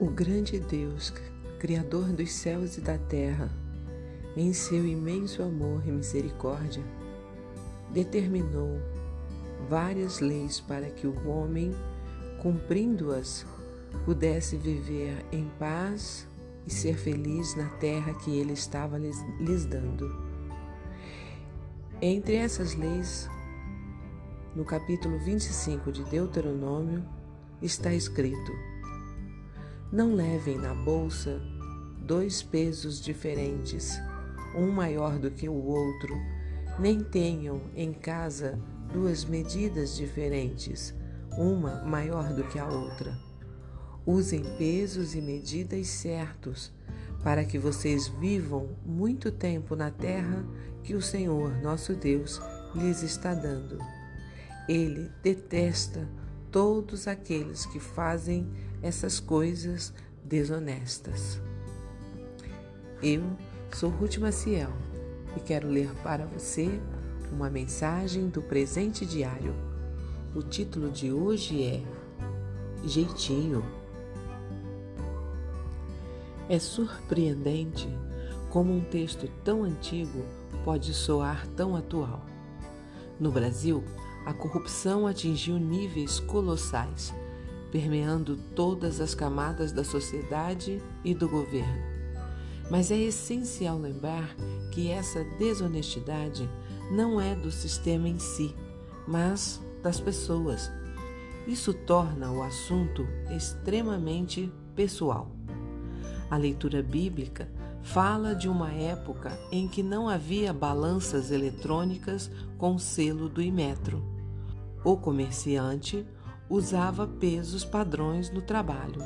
O grande Deus, Criador dos céus e da terra, em seu imenso amor e misericórdia, determinou várias leis para que o homem, cumprindo-as, pudesse viver em paz e ser feliz na terra que ele estava lhes, dando. Entre essas leis, no capítulo 25 de Deuteronômio, está escrito: Não levem na bolsa dois pesos diferentes, um maior do que o outro, nem tenham em casa duas medidas diferentes, uma maior do que a outra. Usem pesos e medidas certos para que vocês vivam muito tempo na terra que o Senhor, nosso Deus, lhes está dando. Ele detesta todos aqueles que fazem essas coisas desonestas. Eu sou Ruth Maciel e quero ler para você uma mensagem do presente diário. O título de hoje é Jeitinho. É surpreendente como um texto tão antigo pode soar tão atual. No Brasil, a corrupção atingiu níveis colossais, permeando todas as camadas da sociedade e do governo. Mas é essencial lembrar que essa desonestidade não é do sistema em si, mas das pessoas. Isso torna o assunto extremamente pessoal. A leitura bíblica fala de uma época em que não havia balanças eletrônicas com selo do Imetro. O comerciante usava pesos padrões no trabalho.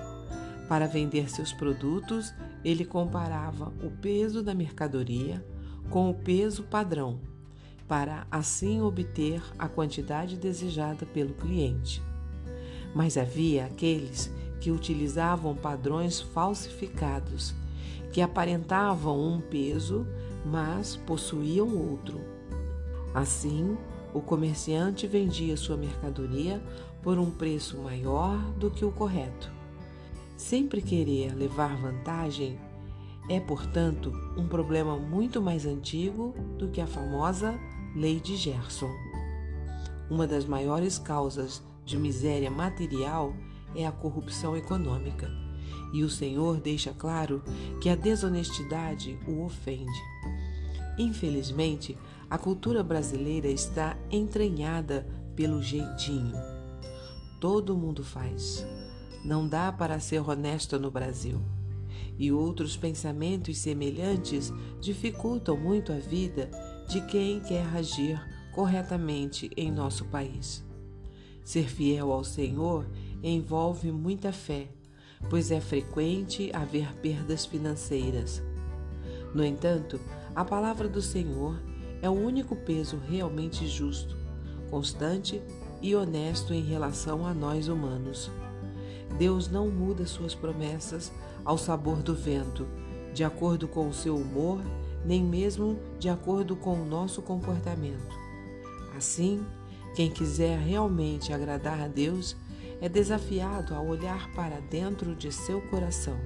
Para vender seus produtos, ele comparava o peso da mercadoria com o peso padrão, para assim obter a quantidade desejada pelo cliente. Mas havia aqueles que utilizavam padrões falsificados que aparentavam um peso, mas possuíam outro. Assim, o comerciante vendia sua mercadoria por um preço maior do que o correto. Sempre querer levar vantagem é, portanto, um problema muito mais antigo do que a famosa Lei de Gerson. Uma das maiores causas de miséria material é a corrupção econômica. E o Senhor deixa claro que a desonestidade o ofende. Infelizmente, a cultura brasileira está entranhada pelo jeitinho. Todo mundo faz. Não dá para ser honesto no Brasil. E outros pensamentos semelhantes dificultam muito a vida de quem quer agir corretamente em nosso país. Ser fiel ao Senhor envolve muita fé pois é frequente haver perdas financeiras. No entanto, a palavra do Senhor é o único peso realmente justo, constante e honesto em relação a nós humanos. Deus não muda suas promessas ao sabor do vento, de acordo com o seu humor, nem mesmo de acordo com o nosso comportamento. Assim, quem quiser realmente agradar a Deus é desafiado a olhar para dentro de seu coração.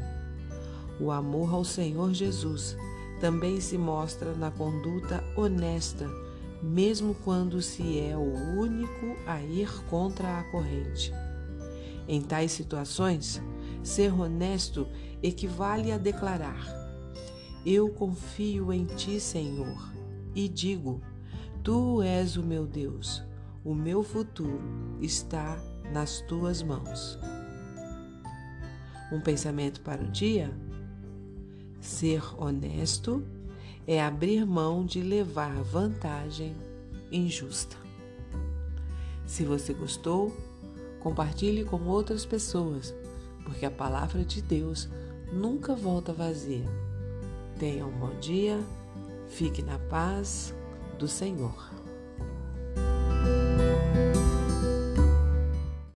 O amor ao Senhor Jesus também se mostra na conduta honesta, mesmo quando se é o único a ir contra a corrente. Em tais situações, ser honesto equivale a declarar: Eu confio em ti, Senhor, e digo: Tu és o meu Deus, o meu futuro está nas tuas mãos. Um pensamento para o dia? Ser honesto é abrir mão de levar vantagem injusta. Se você gostou, compartilhe com outras pessoas, porque a palavra de Deus nunca volta vazia. Tenha um bom dia, fique na paz do Senhor.